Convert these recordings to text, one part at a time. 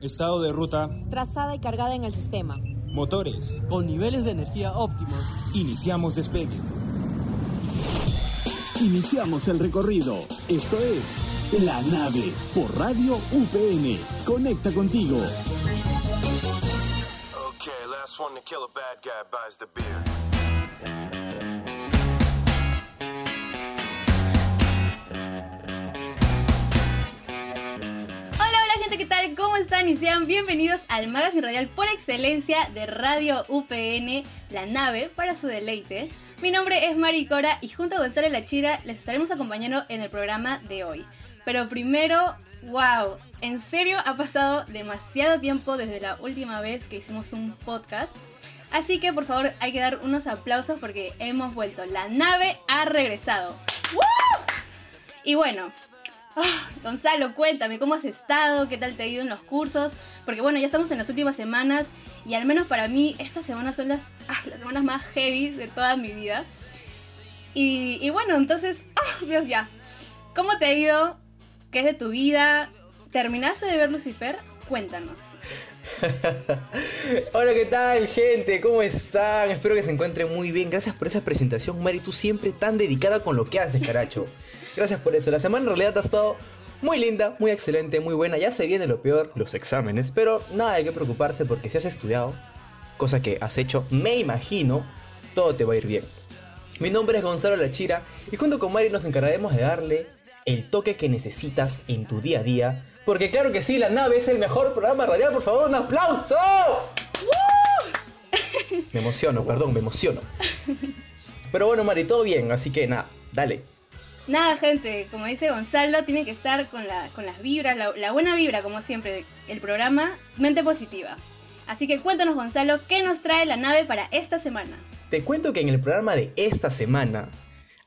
Estado de ruta. Trazada y cargada en el sistema. Motores. Con niveles de energía óptimos. Iniciamos despegue. Iniciamos el recorrido. Esto es La Nave por Radio UPN. Conecta contigo. Okay, last one to kill a bad guy buys the beer. ¿Qué tal? ¿Cómo están? Y sean bienvenidos al magazine radial por excelencia de Radio UPN, la nave para su deleite. Mi nombre es Mari Cora y junto a Gonzalo Lachira les estaremos acompañando en el programa de hoy. Pero primero, wow, en serio ha pasado demasiado tiempo desde la última vez que hicimos un podcast. Así que por favor hay que dar unos aplausos porque hemos vuelto. La nave ha regresado. ¡Woo! Y bueno, Ah, Gonzalo, cuéntame, ¿cómo has estado? ¿Qué tal te ha ido en los cursos? Porque bueno, ya estamos en las últimas semanas y al menos para mí estas semanas son las, ah, las semanas más heavy de toda mi vida. Y, y bueno, entonces, ¡ah, Dios ya! ¿Cómo te ha ido? ¿Qué es de tu vida? ¿Terminaste de ver Lucifer? Cuéntanos. Hola, ¿qué tal, gente? ¿Cómo están? Espero que se encuentren muy bien. Gracias por esa presentación, Mari. Tú siempre tan dedicada con lo que haces, caracho. Gracias por eso. La semana en realidad ha estado muy linda, muy excelente, muy buena. Ya se viene lo peor, los exámenes. Pero nada hay que preocuparse porque si has estudiado, cosa que has hecho, me imagino, todo te va a ir bien. Mi nombre es Gonzalo Lachira y junto con Mari nos encargaremos de darle el toque que necesitas en tu día a día. Porque claro que sí, la nave es el mejor programa radial. Por favor, un aplauso. Me emociono, perdón, me emociono. Pero bueno, Mari, todo bien, así que nada, dale. Nada, gente, como dice Gonzalo, tiene que estar con, la, con las vibras, la, la buena vibra, como siempre, el programa Mente Positiva. Así que cuéntanos, Gonzalo, ¿qué nos trae la nave para esta semana? Te cuento que en el programa de esta semana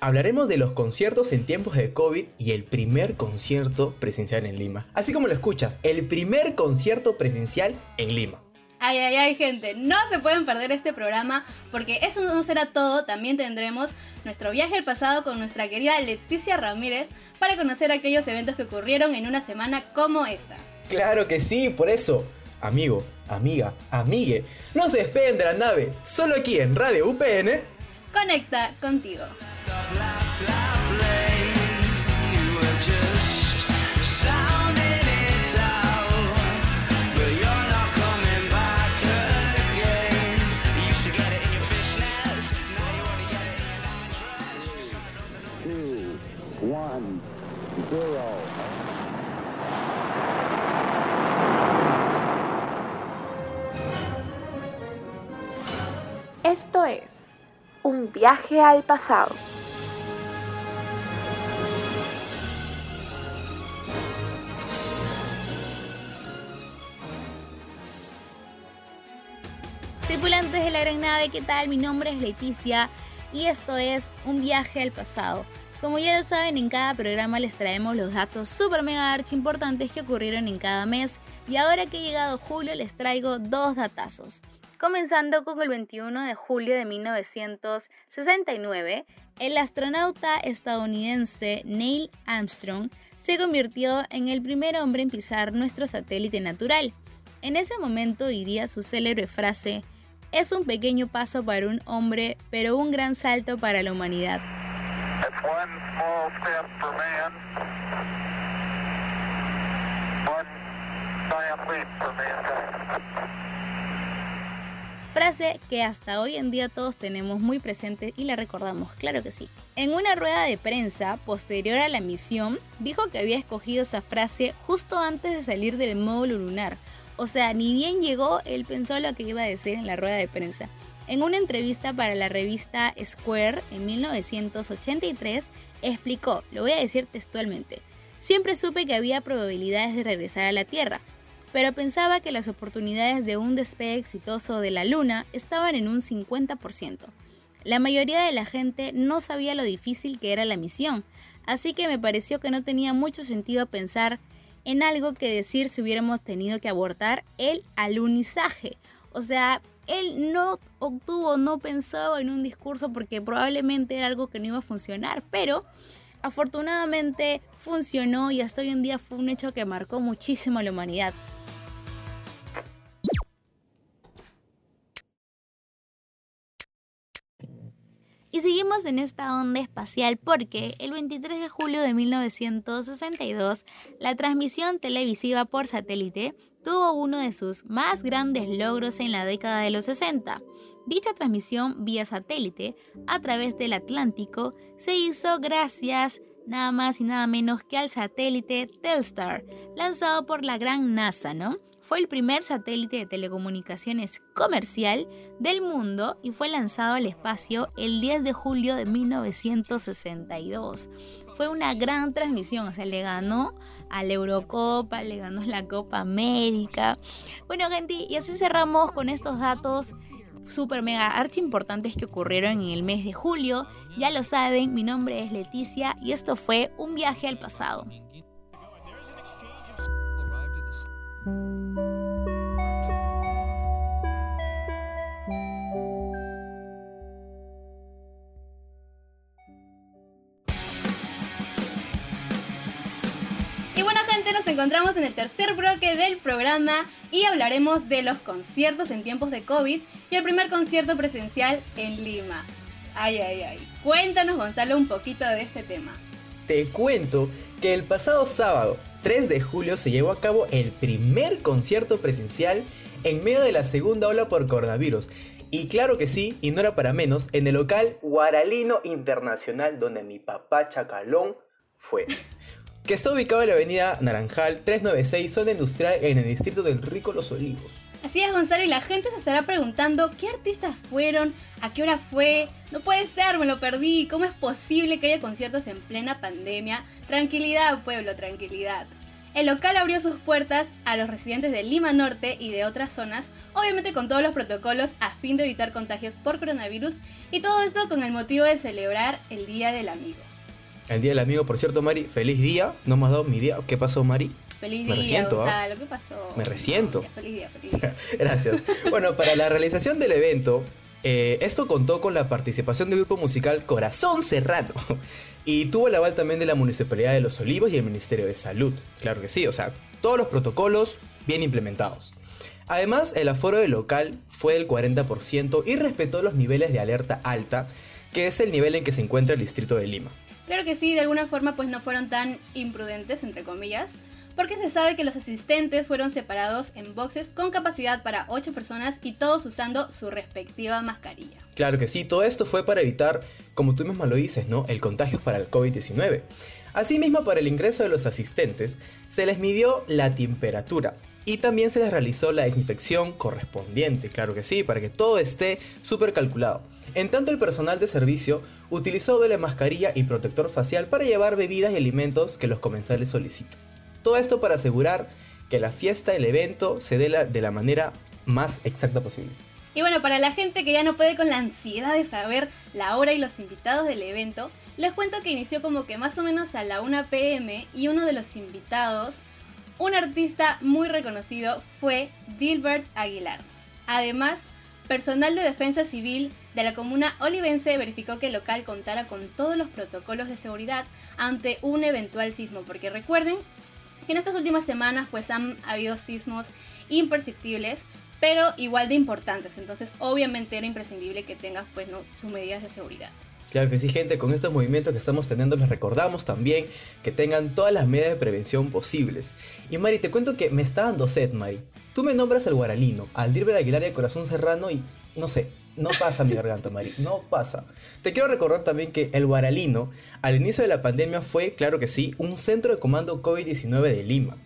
hablaremos de los conciertos en tiempos de COVID y el primer concierto presencial en Lima. Así como lo escuchas, el primer concierto presencial en Lima. Ay, ay, ay, gente, no se pueden perder este programa porque eso no será todo. También tendremos nuestro viaje al pasado con nuestra querida Leticia Ramírez para conocer aquellos eventos que ocurrieron en una semana como esta. Claro que sí, por eso, amigo, amiga, amigue, no se despeguen de la nave, solo aquí en Radio UPN. Conecta contigo. One, zero. Esto es un viaje al pasado. Tripulantes de la gran nave, ¿qué tal? Mi nombre es Leticia y esto es un viaje al pasado. Como ya lo saben, en cada programa les traemos los datos super mega archi importantes que ocurrieron en cada mes y ahora que ha llegado julio les traigo dos datazos. Comenzando con el 21 de julio de 1969, el astronauta estadounidense Neil Armstrong se convirtió en el primer hombre en pisar nuestro satélite natural. En ese momento diría su célebre frase, es un pequeño paso para un hombre, pero un gran salto para la humanidad. Frase que hasta hoy en día todos tenemos muy presente y la recordamos, claro que sí. En una rueda de prensa posterior a la misión, dijo que había escogido esa frase justo antes de salir del módulo lunar. O sea, ni bien llegó, él pensó lo que iba a decir en la rueda de prensa. En una entrevista para la revista Square en 1983, explicó, lo voy a decir textualmente, siempre supe que había probabilidades de regresar a la Tierra, pero pensaba que las oportunidades de un despegue exitoso de la Luna estaban en un 50%. La mayoría de la gente no sabía lo difícil que era la misión, así que me pareció que no tenía mucho sentido pensar en algo que decir si hubiéramos tenido que abortar el alunizaje. O sea, él no obtuvo, no pensaba en un discurso porque probablemente era algo que no iba a funcionar, pero afortunadamente funcionó y hasta hoy en día fue un hecho que marcó muchísimo a la humanidad. Y seguimos en esta onda espacial porque el 23 de julio de 1962 la transmisión televisiva por satélite tuvo uno de sus más grandes logros en la década de los 60. Dicha transmisión vía satélite a través del Atlántico se hizo gracias nada más y nada menos que al satélite Telstar, lanzado por la gran NASA, ¿no? Fue el primer satélite de telecomunicaciones comercial del mundo y fue lanzado al espacio el 10 de julio de 1962. Fue una gran transmisión, o sea, le ganó a la Eurocopa, le ganó la Copa América. Bueno, gente, y así cerramos con estos datos super mega archi importantes que ocurrieron en el mes de julio. Ya lo saben, mi nombre es Leticia y esto fue un viaje al pasado. Gente, nos encontramos en el tercer bloque del programa y hablaremos de los conciertos en tiempos de COVID y el primer concierto presencial en Lima. Ay, ay, ay. Cuéntanos Gonzalo un poquito de este tema. Te cuento que el pasado sábado, 3 de julio, se llevó a cabo el primer concierto presencial en medio de la segunda ola por coronavirus. Y claro que sí, y no era para menos, en el local Guaralino Internacional donde mi papá Chacalón fue. Que está ubicado en la avenida Naranjal 396, zona industrial en el distrito del Rico Los Olivos. Así es, Gonzalo, y la gente se estará preguntando qué artistas fueron, a qué hora fue. No puede ser, me lo perdí. ¿Cómo es posible que haya conciertos en plena pandemia? Tranquilidad, pueblo, tranquilidad. El local abrió sus puertas a los residentes de Lima Norte y de otras zonas, obviamente con todos los protocolos a fin de evitar contagios por coronavirus, y todo esto con el motivo de celebrar el Día del Amigo. El Día del Amigo, por cierto, Mari, feliz día. No me has dado mi día. ¿Qué pasó, Mari? Feliz Me día, resiento, ¿ah? Gonzalo, ¿qué pasó? Me resiento. Feliz día, feliz día. Gracias. Bueno, para la realización del evento, eh, esto contó con la participación del grupo musical Corazón Serrano y tuvo el aval también de la Municipalidad de Los Olivos y el Ministerio de Salud. Claro que sí, o sea, todos los protocolos bien implementados. Además, el aforo del local fue del 40% y respetó los niveles de alerta alta, que es el nivel en que se encuentra el distrito de Lima. Claro que sí, de alguna forma pues no fueron tan imprudentes, entre comillas, porque se sabe que los asistentes fueron separados en boxes con capacidad para 8 personas y todos usando su respectiva mascarilla. Claro que sí, todo esto fue para evitar, como tú misma lo dices, ¿no? El contagio para el COVID-19. Asimismo, para el ingreso de los asistentes, se les midió la temperatura y también se les realizó la desinfección correspondiente, claro que sí, para que todo esté súper calculado. En tanto, el personal de servicio utilizó doble mascarilla y protector facial para llevar bebidas y alimentos que los comensales solicitan. Todo esto para asegurar que la fiesta, el evento, se dé la- de la manera más exacta posible. Y bueno, para la gente que ya no puede con la ansiedad de saber la hora y los invitados del evento, les cuento que inició como que más o menos a la 1 pm y uno de los invitados, un artista muy reconocido, fue Dilbert Aguilar. Además, personal de defensa civil de la comuna olivense verificó que el local contara con todos los protocolos de seguridad ante un eventual sismo, porque recuerden que en estas últimas semanas pues han habido sismos imperceptibles, pero igual de importantes, entonces obviamente era imprescindible que tengas pues sus medidas de seguridad. Claro que sí, gente, con estos movimientos que estamos teniendo les recordamos también que tengan todas las medidas de prevención posibles. Y Mari, te cuento que me está dando sed, Mari. Tú me nombras al Guaralino, al Dilber Aguilar y al Corazón Serrano y no sé, no pasa mi garganta, Mari, no pasa. Te quiero recordar también que el Guaralino, al inicio de la pandemia, fue, claro que sí, un centro de comando COVID-19 de Lima,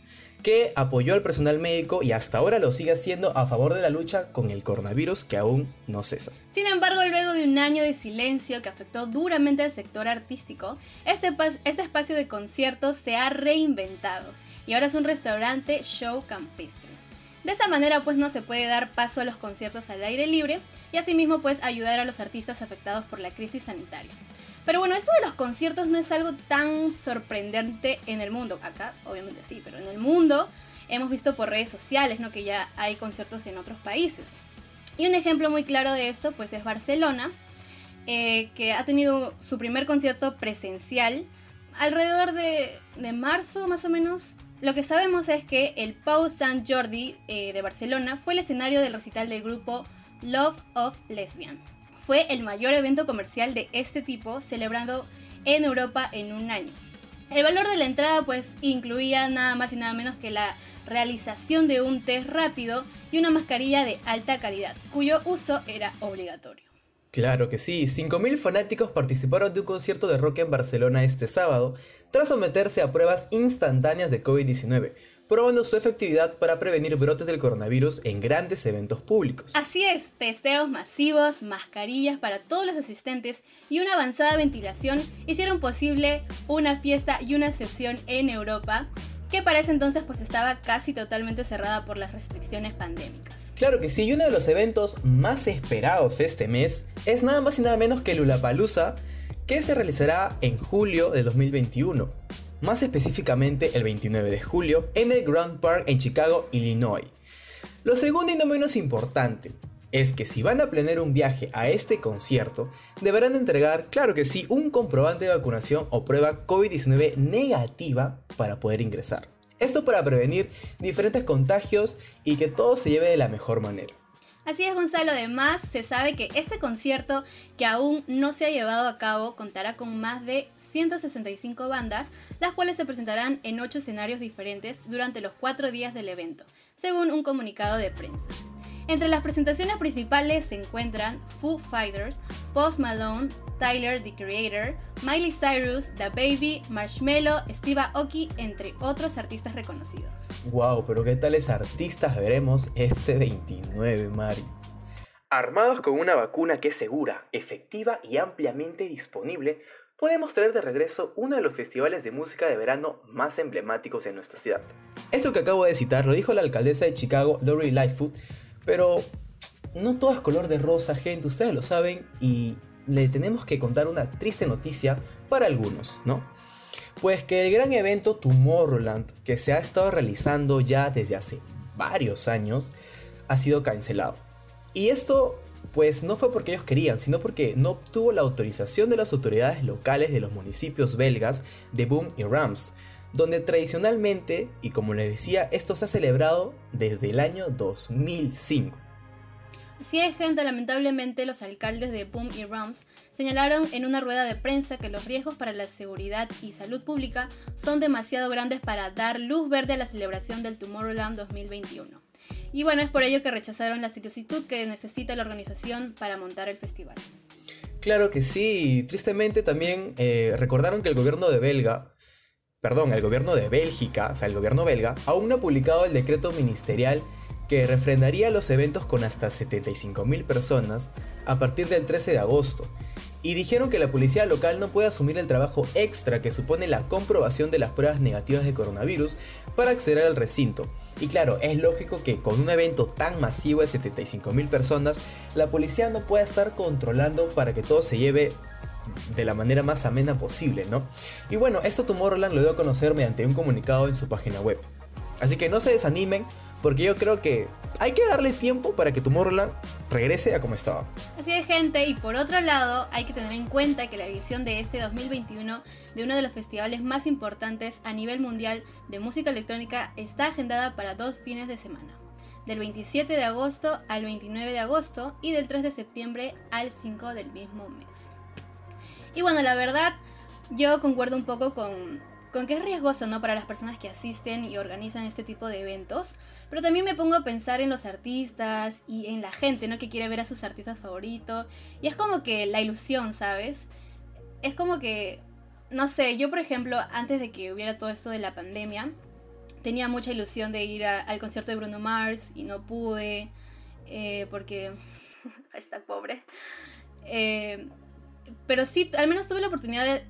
que apoyó al personal médico y hasta ahora lo sigue haciendo a favor de la lucha con el coronavirus que aún no cesa. Sin embargo, luego de un año de silencio que afectó duramente al sector artístico, este, este espacio de conciertos se ha reinventado y ahora es un restaurante show campestre. De esa manera pues no se puede dar paso a los conciertos al aire libre y asimismo pues ayudar a los artistas afectados por la crisis sanitaria. Pero bueno, esto de los conciertos no es algo tan sorprendente en el mundo. Acá obviamente sí, pero en el mundo hemos visto por redes sociales, ¿no? Que ya hay conciertos en otros países. Y un ejemplo muy claro de esto pues es Barcelona, eh, que ha tenido su primer concierto presencial alrededor de, de marzo más o menos. Lo que sabemos es que el Pau Sant Jordi eh, de Barcelona fue el escenario del recital del grupo Love of Lesbian. Fue el mayor evento comercial de este tipo celebrando en Europa en un año. El valor de la entrada pues incluía nada más y nada menos que la realización de un test rápido y una mascarilla de alta calidad, cuyo uso era obligatorio. Claro que sí, 5.000 fanáticos participaron de un concierto de rock en Barcelona este sábado, tras someterse a pruebas instantáneas de COVID-19, probando su efectividad para prevenir brotes del coronavirus en grandes eventos públicos. Así es, testeos masivos, mascarillas para todos los asistentes y una avanzada ventilación hicieron posible una fiesta y una excepción en Europa, que para ese entonces pues estaba casi totalmente cerrada por las restricciones pandémicas. Claro que sí, y uno de los eventos más esperados este mes es nada más y nada menos que Lulapalooza, que se realizará en julio de 2021. Más específicamente el 29 de julio en el Grand Park en Chicago, Illinois. Lo segundo y no menos importante es que si van a planear un viaje a este concierto, deberán entregar, claro que sí, un comprobante de vacunación o prueba COVID-19 negativa para poder ingresar. Esto para prevenir diferentes contagios y que todo se lleve de la mejor manera. Así es, Gonzalo. Además, se sabe que este concierto, que aún no se ha llevado a cabo, contará con más de 165 bandas, las cuales se presentarán en 8 escenarios diferentes durante los 4 días del evento, según un comunicado de prensa. Entre las presentaciones principales se encuentran Foo Fighters, Post Malone, Tyler the Creator, Miley Cyrus, The Baby, Marshmello, Steve Aoki, entre otros artistas reconocidos. Wow, pero qué tales artistas veremos este 29, Mari. Armados con una vacuna que es segura, efectiva y ampliamente disponible, podemos traer de regreso uno de los festivales de música de verano más emblemáticos de nuestra ciudad. Esto que acabo de citar lo dijo la alcaldesa de Chicago, Lori Lightfoot, pero no todo es color de rosa, gente, ustedes lo saben, y le tenemos que contar una triste noticia para algunos, ¿no? Pues que el gran evento Tomorrowland, que se ha estado realizando ya desde hace varios años, ha sido cancelado. Y esto, pues no fue porque ellos querían, sino porque no obtuvo la autorización de las autoridades locales de los municipios belgas de Boom y Rams, donde tradicionalmente, y como les decía, esto se ha celebrado desde el año 2005. Así es, gente, lamentablemente los alcaldes de Boom y Rams señalaron en una rueda de prensa que los riesgos para la seguridad y salud pública son demasiado grandes para dar luz verde a la celebración del Tomorrowland 2021. Y bueno, es por ello que rechazaron la solicitud que necesita la organización para montar el festival. Claro que sí, tristemente también eh, recordaron que el gobierno de Belga perdón, el gobierno de Bélgica, o sea, el gobierno belga, aún no ha publicado el decreto ministerial que refrendaría los eventos con hasta 75.000 personas a partir del 13 de agosto. Y dijeron que la policía local no puede asumir el trabajo extra que supone la comprobación de las pruebas negativas de coronavirus para acceder al recinto. Y claro, es lógico que con un evento tan masivo de 75.000 personas, la policía no pueda estar controlando para que todo se lleve de la manera más amena posible, ¿no? Y bueno, esto Tomorrowland lo dio a conocer mediante un comunicado en su página web. Así que no se desanimen, porque yo creo que hay que darle tiempo para que Tomorrowland regrese a como estaba. Así es, gente, y por otro lado, hay que tener en cuenta que la edición de este 2021 de uno de los festivales más importantes a nivel mundial de música electrónica está agendada para dos fines de semana. Del 27 de agosto al 29 de agosto y del 3 de septiembre al 5 del mismo mes. Y bueno, la verdad, yo concuerdo un poco con, con que es riesgoso, ¿no? Para las personas que asisten y organizan este tipo de eventos. Pero también me pongo a pensar en los artistas y en la gente, ¿no? Que quiere ver a sus artistas favoritos. Y es como que la ilusión, ¿sabes? Es como que, no sé, yo por ejemplo, antes de que hubiera todo esto de la pandemia, tenía mucha ilusión de ir al concierto de Bruno Mars y no pude. Eh, porque... está pobre. Eh, pero sí, al menos tuve la oportunidad de,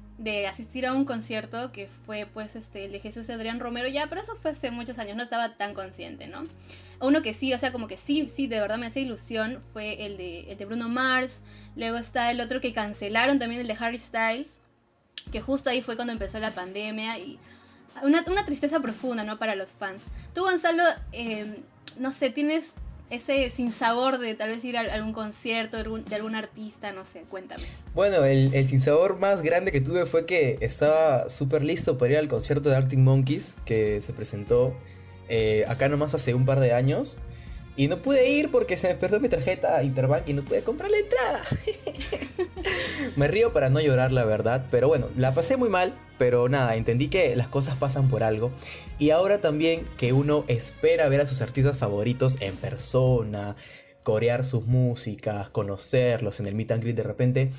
asistir a un concierto que fue pues este el de Jesús Adrián Romero ya, pero eso fue hace muchos años, no estaba tan consciente, ¿no? Uno que sí, o sea, como que sí, sí, de verdad me hace ilusión fue el de, el de Bruno Mars, luego está el otro que cancelaron también, el de Harry Styles, que justo ahí fue cuando empezó la pandemia y una, una tristeza profunda, ¿no? Para los fans. Tú, Gonzalo, eh, no sé, tienes ese sinsabor de tal vez ir a algún concierto de algún, artista, no sé, cuéntame. Bueno, el, el sinsabor más grande que tuve fue que estaba súper listo para ir al concierto de Arctic Monkeys que se presentó eh, acá nomás hace un par de años. Y no pude ir porque se me perdió mi tarjeta Interbank y no pude comprar la entrada. me río para no llorar, la verdad. Pero bueno, la pasé muy mal. Pero nada, entendí que las cosas pasan por algo. Y ahora también que uno espera ver a sus artistas favoritos en persona, corear sus músicas, conocerlos en el meet and greet de repente.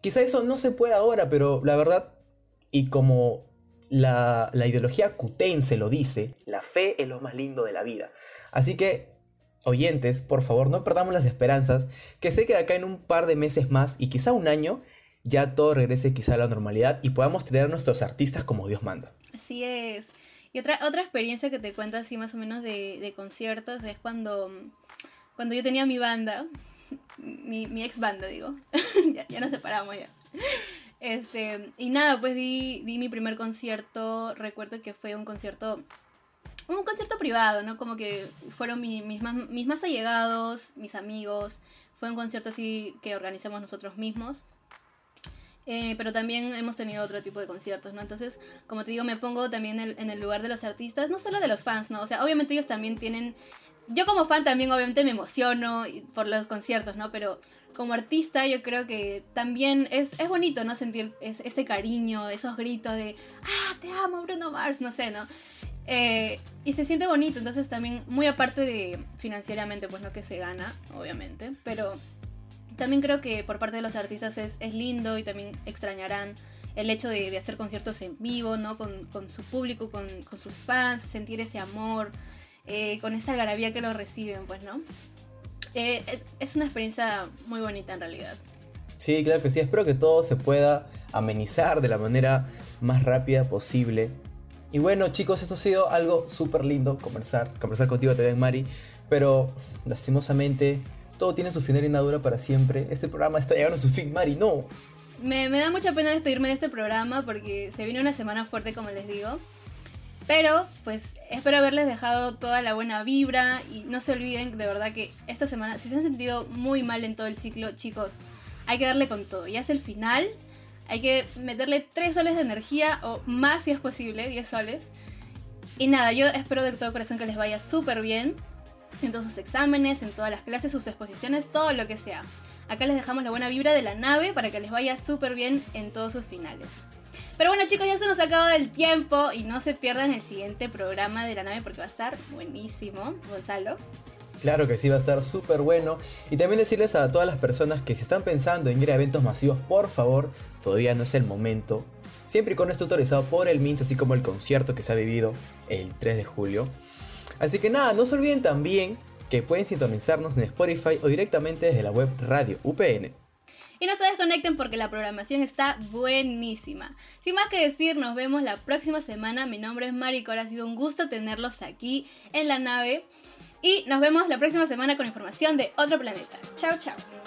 Quizá eso no se pueda ahora, pero la verdad, y como la, la ideología cutense lo dice, la fe es lo más lindo de la vida. Así que oyentes, por favor, no perdamos las esperanzas, que sé que de acá en un par de meses más y quizá un año, ya todo regrese quizá a la normalidad y podamos tener a nuestros artistas como Dios manda. Así es. Y otra, otra experiencia que te cuento así más o menos de, conciertos es cuando, cuando yo tenía mi banda, mi, mi ex banda digo, ya, ya nos separamos ya. Este, y nada, pues di, di mi primer concierto, recuerdo que fue un concierto un concierto privado, ¿no? Como que fueron mi- mis, más, mis más allegados, mis amigos. Fue un concierto así que organizamos nosotros mismos. Eh, pero también hemos tenido otro tipo de conciertos, ¿no? Entonces, como te digo, me pongo también en, el lugar de los artistas, no solo de los fans, ¿no? O sea, obviamente ellos también tienen... Yo como fan también obviamente me emociono por los conciertos, ¿no? Pero como artista yo creo que también es, es bonito, ¿no? Sentir es- ese cariño, esos gritos de, ah, te amo Bruno Mars, no sé, ¿no? Eh, y se siente bonito, entonces también, muy aparte de financieramente, pues no que se gana, obviamente, pero también creo que por parte de los artistas es, es lindo y también extrañarán el hecho de, hacer conciertos en vivo, ¿no? Con, con su público, con, con sus fans, sentir ese amor, eh, con esa algarabía que lo reciben, pues, ¿no? Eh, eh, es una experiencia muy bonita en realidad. Sí, claro que sí. Espero que todo se pueda amenizar de la manera más rápida posible. Y bueno, chicos, esto ha sido algo súper lindo conversar, conversar contigo también, Mari. Pero lastimosamente, todo tiene su final y nada dura para siempre. Este programa está llegando a su fin, Mari, no. Me, me da mucha pena despedirme de este programa porque se viene una semana fuerte, como les digo. Pero, pues, espero haberles dejado toda la buena vibra y no se olviden de verdad que esta semana, si se han sentido muy mal en todo el ciclo, chicos, hay que darle con todo. Ya es el final, hay que meterle 3 soles de energía o más si es posible, 10 soles. Y nada, yo espero de todo corazón que les vaya súper bien en todos sus exámenes, en todas las clases, sus exposiciones, todo lo que sea. Acá les dejamos la buena vibra de la nave para que les vaya súper bien en todos sus finales. Pero bueno chicos, ya se nos acaba el tiempo y no se pierdan el siguiente programa de la nave porque va a estar buenísimo, Gonzalo. Claro que sí, va a estar súper bueno. Y también decirles a todas las personas que si están pensando en ir a eventos masivos, por favor, todavía no es el momento. Siempre y cuando esté autorizado por el MINS, así como el concierto que se ha vivido el 3 de julio. Así que nada, no se olviden también que pueden sintonizarnos en Spotify o directamente desde la web Radio UPN. Y no se desconecten porque la programación está buenísima. Sin más que decir, nos vemos la próxima semana. Mi nombre es Mari Cora, ha sido un gusto tenerlos aquí en la nave. Y nos vemos la próxima semana con información de otro planeta. Chao, chao.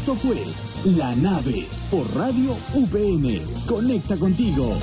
Esto fue La Nave por Radio UPN. Conecta contigo.